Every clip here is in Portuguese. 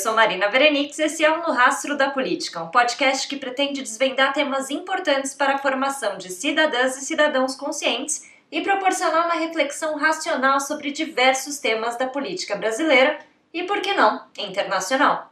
sou Marina Berenix e esse é o No Rastro da Política, um podcast que pretende desvendar temas importantes para a formação de cidadãs e cidadãos conscientes e proporcionar uma reflexão racional sobre diversos temas da política brasileira e, por que não, internacional.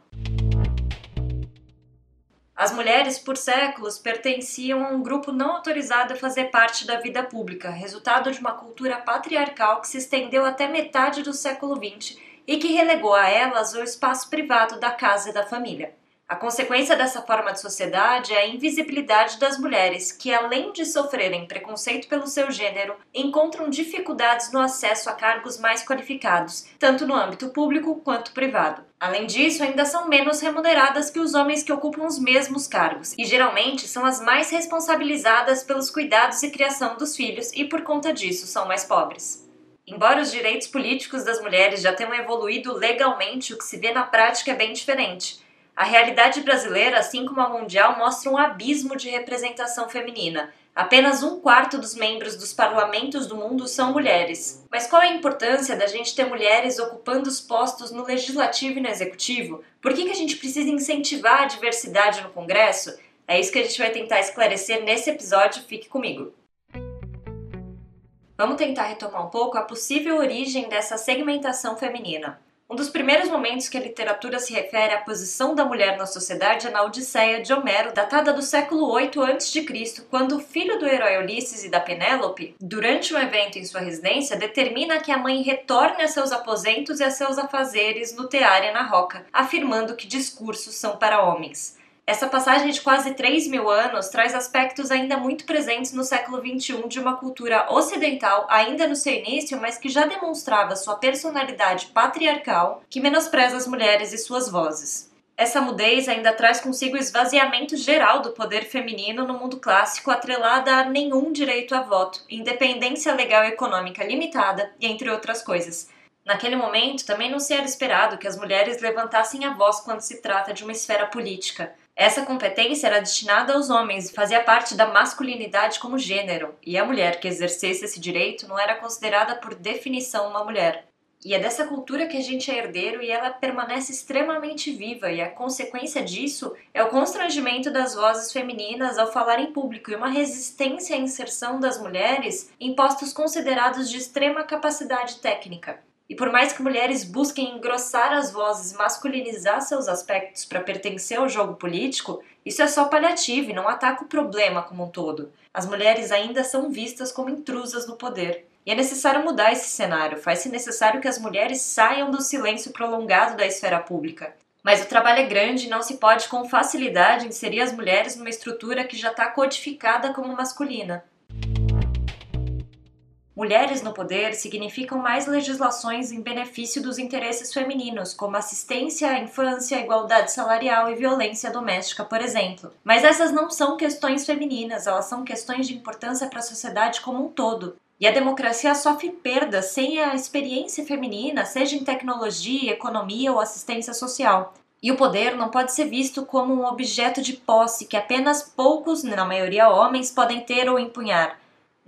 As mulheres, por séculos, pertenciam a um grupo não autorizado a fazer parte da vida pública, resultado de uma cultura patriarcal que se estendeu até metade do século XX e que relegou a elas o espaço privado da casa e da família. A consequência dessa forma de sociedade é a invisibilidade das mulheres, que, além de sofrerem preconceito pelo seu gênero, encontram dificuldades no acesso a cargos mais qualificados, tanto no âmbito público quanto privado. Além disso, ainda são menos remuneradas que os homens que ocupam os mesmos cargos, e geralmente são as mais responsabilizadas pelos cuidados e criação dos filhos, e por conta disso são mais pobres. Embora os direitos políticos das mulheres já tenham evoluído legalmente, o que se vê na prática é bem diferente. A realidade brasileira, assim como a mundial, mostra um abismo de representação feminina. Apenas um quarto dos membros dos parlamentos do mundo são mulheres. Mas qual é a importância da gente ter mulheres ocupando os postos no legislativo e no executivo? Por que, que a gente precisa incentivar a diversidade no Congresso? É isso que a gente vai tentar esclarecer nesse episódio. Fique comigo. Vamos tentar retomar um pouco a possível origem dessa segmentação feminina. Um dos primeiros momentos que a literatura se refere à posição da mulher na sociedade é na Odisseia de Homero, datada do século 8 a.C., quando o filho do herói Ulisses e da Penélope, durante um evento em sua residência, determina que a mãe retorne a seus aposentos e a seus afazeres no tear e na roca, afirmando que discursos são para homens. Essa passagem de quase 3 mil anos traz aspectos ainda muito presentes no século XXI de uma cultura ocidental, ainda no seu início, mas que já demonstrava sua personalidade patriarcal, que menospreza as mulheres e suas vozes. Essa mudez ainda traz consigo o esvaziamento geral do poder feminino no mundo clássico, atrelada a nenhum direito a voto, independência legal e econômica limitada, entre outras coisas. Naquele momento, também não se era esperado que as mulheres levantassem a voz quando se trata de uma esfera política. Essa competência era destinada aos homens e fazia parte da masculinidade como gênero, e a mulher que exercesse esse direito não era considerada por definição uma mulher. E é dessa cultura que a gente é herdeiro e ela permanece extremamente viva, e a consequência disso é o constrangimento das vozes femininas ao falar em público e uma resistência à inserção das mulheres em postos considerados de extrema capacidade técnica. E por mais que mulheres busquem engrossar as vozes, masculinizar seus aspectos para pertencer ao jogo político, isso é só paliativo e não ataca o problema como um todo. As mulheres ainda são vistas como intrusas no poder. E é necessário mudar esse cenário, faz-se necessário que as mulheres saiam do silêncio prolongado da esfera pública. Mas o trabalho é grande e não se pode com facilidade inserir as mulheres numa estrutura que já está codificada como masculina. Mulheres no poder significam mais legislações em benefício dos interesses femininos, como assistência à infância, igualdade salarial e violência doméstica, por exemplo. Mas essas não são questões femininas, elas são questões de importância para a sociedade como um todo. E a democracia sofre perdas sem a experiência feminina, seja em tecnologia, economia ou assistência social. E o poder não pode ser visto como um objeto de posse que apenas poucos, na maioria homens, podem ter ou empunhar.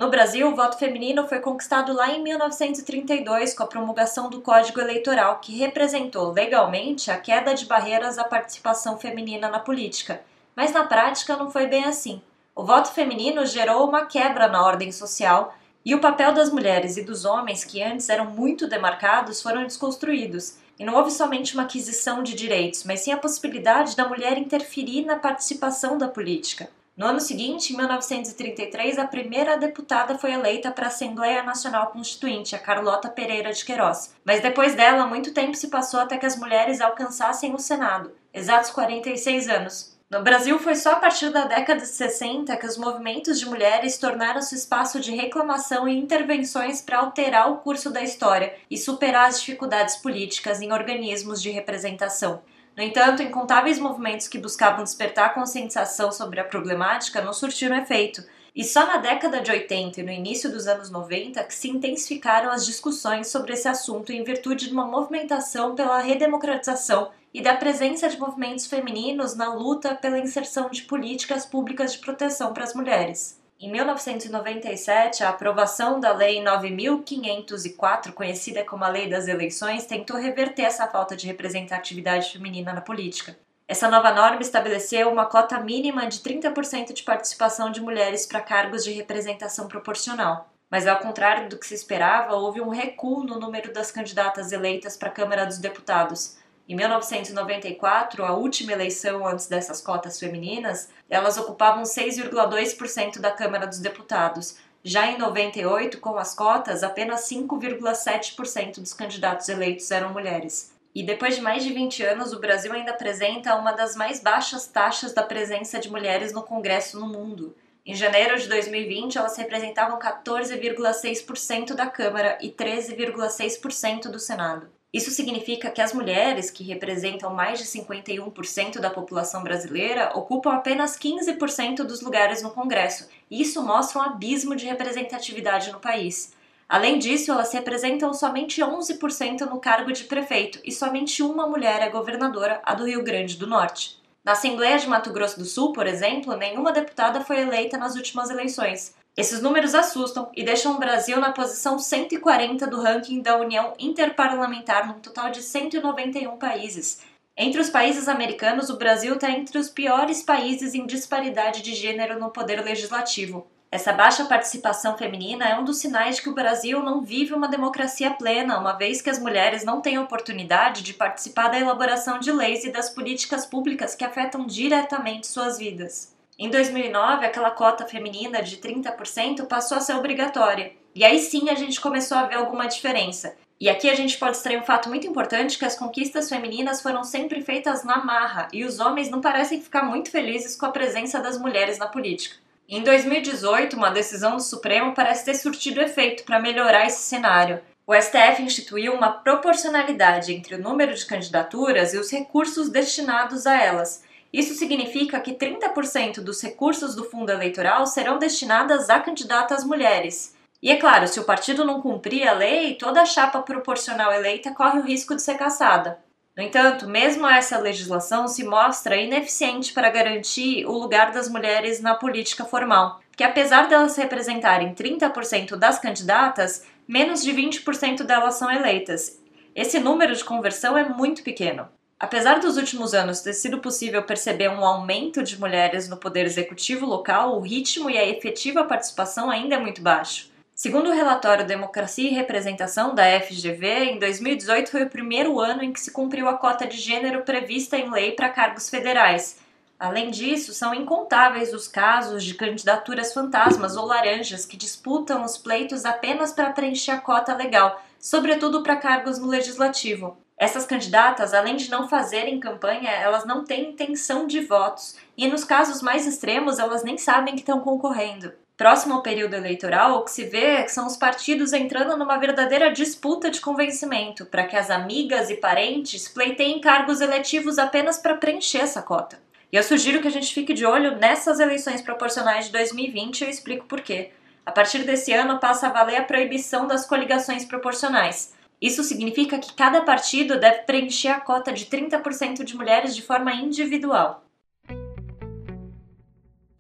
No Brasil, o voto feminino foi conquistado lá em 1932 com a promulgação do Código Eleitoral, que representou legalmente a queda de barreiras à participação feminina na política. Mas na prática não foi bem assim. O voto feminino gerou uma quebra na ordem social e o papel das mulheres e dos homens, que antes eram muito demarcados, foram desconstruídos. E não houve somente uma aquisição de direitos, mas sim a possibilidade da mulher interferir na participação da política. No ano seguinte, em 1933, a primeira deputada foi eleita para a Assembleia Nacional Constituinte, a Carlota Pereira de Queiroz. Mas depois dela, muito tempo se passou até que as mulheres alcançassem o Senado, exatos 46 anos. No Brasil, foi só a partir da década de 60 que os movimentos de mulheres tornaram-se espaço de reclamação e intervenções para alterar o curso da história e superar as dificuldades políticas em organismos de representação. No entanto, incontáveis movimentos que buscavam despertar conscientização sobre a problemática não surtiram efeito, e só na década de 80 e no início dos anos 90 que se intensificaram as discussões sobre esse assunto em virtude de uma movimentação pela redemocratização e da presença de movimentos femininos na luta pela inserção de políticas públicas de proteção para as mulheres. Em 1997, a aprovação da Lei 9504, conhecida como a Lei das Eleições, tentou reverter essa falta de representatividade feminina na política. Essa nova norma estabeleceu uma cota mínima de 30% de participação de mulheres para cargos de representação proporcional. Mas, ao contrário do que se esperava, houve um recuo no número das candidatas eleitas para a Câmara dos Deputados. Em 1994, a última eleição antes dessas cotas femininas, elas ocupavam 6,2% da Câmara dos Deputados. Já em 98, com as cotas, apenas 5,7% dos candidatos eleitos eram mulheres. E depois de mais de 20 anos, o Brasil ainda apresenta uma das mais baixas taxas da presença de mulheres no Congresso no mundo. Em janeiro de 2020, elas representavam 14,6% da Câmara e 13,6% do Senado. Isso significa que as mulheres, que representam mais de 51% da população brasileira, ocupam apenas 15% dos lugares no Congresso, isso mostra um abismo de representatividade no país. Além disso, elas representam somente 11% no cargo de prefeito e somente uma mulher é governadora, a do Rio Grande do Norte. Na Assembleia de Mato Grosso do Sul, por exemplo, nenhuma deputada foi eleita nas últimas eleições. Esses números assustam e deixam o Brasil na posição 140 do ranking da União Interparlamentar, num total de 191 países. Entre os países americanos, o Brasil está entre os piores países em disparidade de gênero no poder legislativo. Essa baixa participação feminina é um dos sinais de que o Brasil não vive uma democracia plena, uma vez que as mulheres não têm oportunidade de participar da elaboração de leis e das políticas públicas que afetam diretamente suas vidas. Em 2009, aquela cota feminina de 30% passou a ser obrigatória. E aí sim a gente começou a ver alguma diferença. E aqui a gente pode extrair um fato muito importante que as conquistas femininas foram sempre feitas na marra e os homens não parecem ficar muito felizes com a presença das mulheres na política. Em 2018, uma decisão do Supremo parece ter surtido efeito para melhorar esse cenário. O STF instituiu uma proporcionalidade entre o número de candidaturas e os recursos destinados a elas. Isso significa que 30% dos recursos do fundo eleitoral serão destinadas a candidatas mulheres. E é claro, se o partido não cumprir a lei, toda a chapa proporcional eleita corre o risco de ser cassada. No entanto, mesmo essa legislação se mostra ineficiente para garantir o lugar das mulheres na política formal, que apesar delas representarem 30% das candidatas, menos de 20% delas são eleitas. Esse número de conversão é muito pequeno. Apesar dos últimos anos ter sido possível perceber um aumento de mulheres no poder executivo local, o ritmo e a efetiva participação ainda é muito baixo. Segundo o relatório Democracia e Representação da FGV, em 2018 foi o primeiro ano em que se cumpriu a cota de gênero prevista em lei para cargos federais. Além disso, são incontáveis os casos de candidaturas fantasmas ou laranjas que disputam os pleitos apenas para preencher a cota legal, sobretudo para cargos no legislativo. Essas candidatas, além de não fazerem campanha, elas não têm intenção de votos e, nos casos mais extremos, elas nem sabem que estão concorrendo próximo ao período eleitoral, o que se vê são os partidos entrando numa verdadeira disputa de convencimento para que as amigas e parentes pleiteiem cargos eletivos apenas para preencher essa cota. E eu sugiro que a gente fique de olho nessas eleições proporcionais de 2020 e eu explico por quê. A partir desse ano passa a valer a proibição das coligações proporcionais. Isso significa que cada partido deve preencher a cota de 30% de mulheres de forma individual.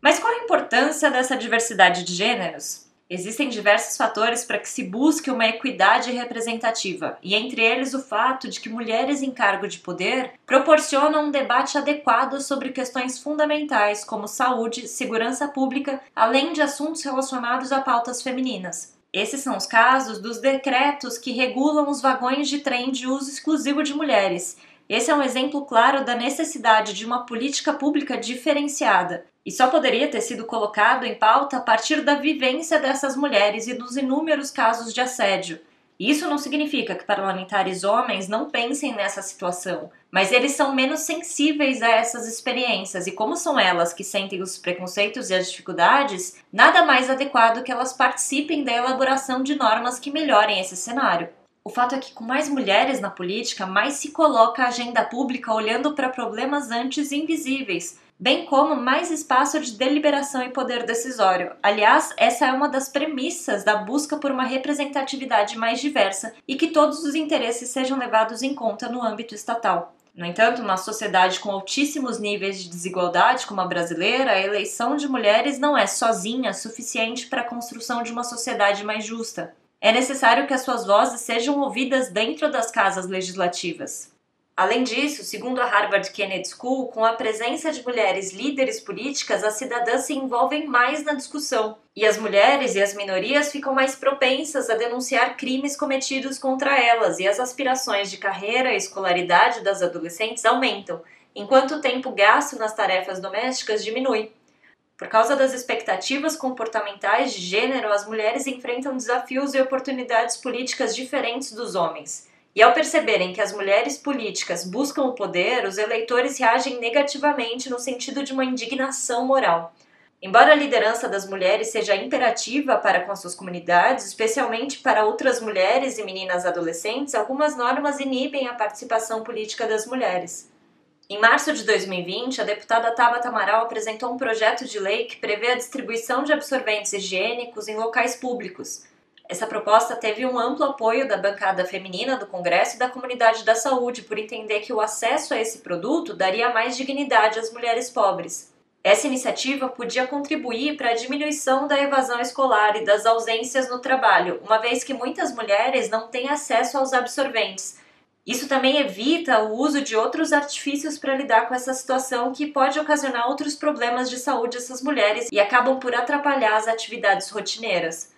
Mas qual a importância dessa diversidade de gêneros? Existem diversos fatores para que se busque uma equidade representativa, e entre eles o fato de que mulheres em cargo de poder proporcionam um debate adequado sobre questões fundamentais como saúde, segurança pública, além de assuntos relacionados a pautas femininas. Esses são os casos dos decretos que regulam os vagões de trem de uso exclusivo de mulheres. Esse é um exemplo claro da necessidade de uma política pública diferenciada, e só poderia ter sido colocado em pauta a partir da vivência dessas mulheres e dos inúmeros casos de assédio. Isso não significa que parlamentares homens não pensem nessa situação, mas eles são menos sensíveis a essas experiências e, como são elas que sentem os preconceitos e as dificuldades, nada mais adequado que elas participem da elaboração de normas que melhorem esse cenário. O fato é que, com mais mulheres na política, mais se coloca a agenda pública olhando para problemas antes invisíveis, bem como mais espaço de deliberação e poder decisório. Aliás, essa é uma das premissas da busca por uma representatividade mais diversa e que todos os interesses sejam levados em conta no âmbito estatal. No entanto, uma sociedade com altíssimos níveis de desigualdade como a brasileira, a eleição de mulheres não é sozinha suficiente para a construção de uma sociedade mais justa. É necessário que as suas vozes sejam ouvidas dentro das casas legislativas. Além disso, segundo a Harvard Kennedy School, com a presença de mulheres líderes políticas, as cidadãs se envolvem mais na discussão, e as mulheres e as minorias ficam mais propensas a denunciar crimes cometidos contra elas, e as aspirações de carreira e escolaridade das adolescentes aumentam, enquanto o tempo gasto nas tarefas domésticas diminui. Por causa das expectativas comportamentais de gênero, as mulheres enfrentam desafios e oportunidades políticas diferentes dos homens. E ao perceberem que as mulheres políticas buscam o poder, os eleitores reagem negativamente no sentido de uma indignação moral. Embora a liderança das mulheres seja imperativa para com suas comunidades, especialmente para outras mulheres e meninas adolescentes, algumas normas inibem a participação política das mulheres. Em março de 2020, a deputada Tabata Amaral apresentou um projeto de lei que prevê a distribuição de absorventes higiênicos em locais públicos. Essa proposta teve um amplo apoio da bancada feminina do Congresso e da comunidade da saúde, por entender que o acesso a esse produto daria mais dignidade às mulheres pobres. Essa iniciativa podia contribuir para a diminuição da evasão escolar e das ausências no trabalho, uma vez que muitas mulheres não têm acesso aos absorventes isso também evita o uso de outros artifícios para lidar com essa situação que pode ocasionar outros problemas de saúde essas mulheres e acabam por atrapalhar as atividades rotineiras.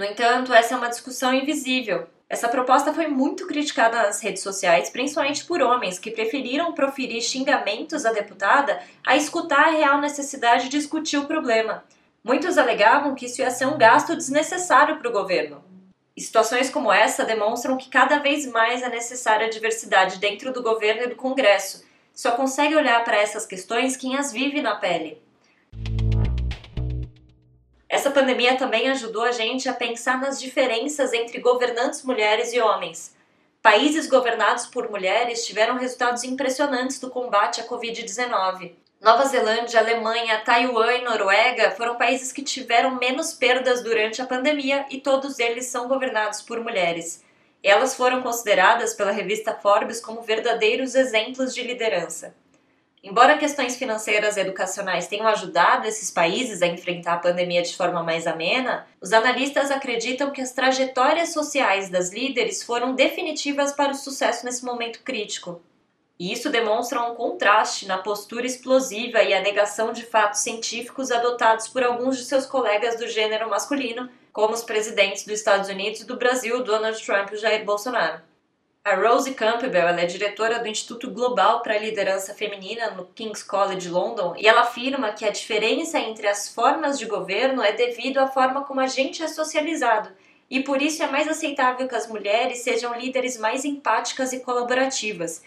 No entanto, essa é uma discussão invisível. Essa proposta foi muito criticada nas redes sociais, principalmente por homens que preferiram proferir xingamentos à deputada a escutar a real necessidade de discutir o problema. Muitos alegavam que isso ia ser um gasto desnecessário para o governo. Situações como essa demonstram que cada vez mais é necessária a diversidade dentro do governo e do Congresso. Só consegue olhar para essas questões quem as vive na pele. Essa pandemia também ajudou a gente a pensar nas diferenças entre governantes mulheres e homens. Países governados por mulheres tiveram resultados impressionantes do combate à Covid-19. Nova Zelândia, Alemanha, Taiwan e Noruega foram países que tiveram menos perdas durante a pandemia e todos eles são governados por mulheres. Elas foram consideradas pela revista Forbes como verdadeiros exemplos de liderança. Embora questões financeiras e educacionais tenham ajudado esses países a enfrentar a pandemia de forma mais amena, os analistas acreditam que as trajetórias sociais das líderes foram definitivas para o sucesso nesse momento crítico. E isso demonstra um contraste na postura explosiva e a negação de fatos científicos adotados por alguns de seus colegas do gênero masculino, como os presidentes dos Estados Unidos e do Brasil, Donald Trump e Jair Bolsonaro. A Rose Campbell é diretora do Instituto Global para a Liderança Feminina no King's College London e ela afirma que a diferença entre as formas de governo é devido à forma como a gente é socializado e por isso é mais aceitável que as mulheres sejam líderes mais empáticas e colaborativas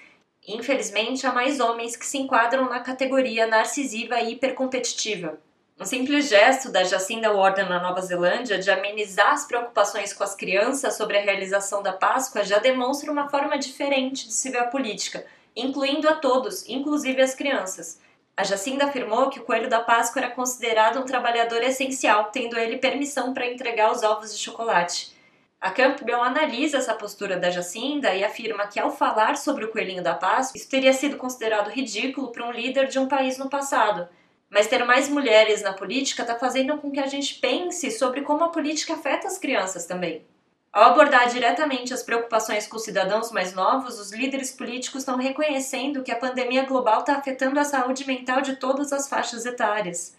Infelizmente, há mais homens que se enquadram na categoria narcisiva e hipercompetitiva. Um simples gesto da Jacinda Warden na Nova Zelândia de amenizar as preocupações com as crianças sobre a realização da Páscoa já demonstra uma forma diferente de se ver a política, incluindo a todos, inclusive as crianças. A Jacinda afirmou que o coelho da Páscoa era considerado um trabalhador essencial, tendo ele permissão para entregar os ovos de chocolate. A Campbell analisa essa postura da Jacinda e afirma que, ao falar sobre o coelhinho da Páscoa, isso teria sido considerado ridículo para um líder de um país no passado. Mas ter mais mulheres na política está fazendo com que a gente pense sobre como a política afeta as crianças também. Ao abordar diretamente as preocupações com os cidadãos mais novos, os líderes políticos estão reconhecendo que a pandemia global está afetando a saúde mental de todas as faixas etárias.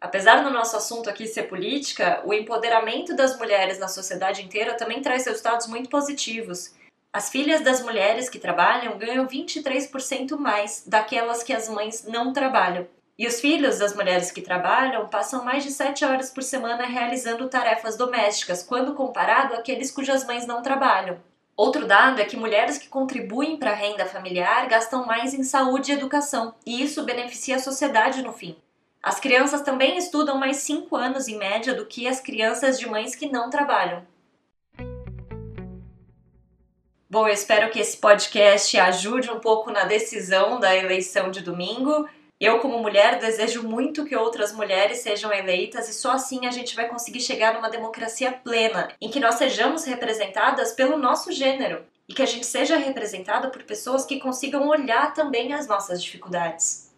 Apesar do nosso assunto aqui ser política, o empoderamento das mulheres na sociedade inteira também traz resultados muito positivos. As filhas das mulheres que trabalham ganham 23% mais daquelas que as mães não trabalham. E os filhos das mulheres que trabalham passam mais de 7 horas por semana realizando tarefas domésticas, quando comparado àqueles cujas mães não trabalham. Outro dado é que mulheres que contribuem para a renda familiar gastam mais em saúde e educação, e isso beneficia a sociedade no fim. As crianças também estudam mais 5 anos em média do que as crianças de mães que não trabalham. Bom, eu espero que esse podcast ajude um pouco na decisão da eleição de domingo. Eu, como mulher, desejo muito que outras mulheres sejam eleitas e só assim a gente vai conseguir chegar numa democracia plena, em que nós sejamos representadas pelo nosso gênero e que a gente seja representado por pessoas que consigam olhar também as nossas dificuldades.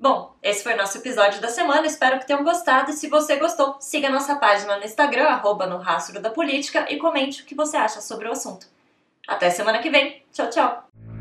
Bom, esse foi o nosso episódio da semana, espero que tenham gostado e se você gostou, siga nossa página no Instagram, arroba no rastro da política e comente o que você acha sobre o assunto. Até semana que vem, tchau, tchau!